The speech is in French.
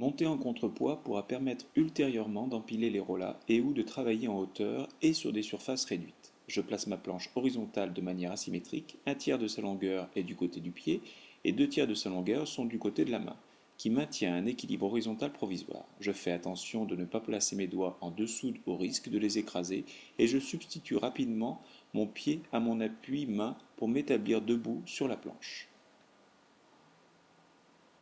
Monter en contrepoids pourra permettre ultérieurement d'empiler les rolas et ou de travailler en hauteur et sur des surfaces réduites. Je place ma planche horizontale de manière asymétrique, un tiers de sa longueur est du côté du pied et deux tiers de sa longueur sont du côté de la main, qui maintient un équilibre horizontal provisoire. Je fais attention de ne pas placer mes doigts en dessous au risque de les écraser et je substitue rapidement mon pied à mon appui main pour m'établir debout sur la planche.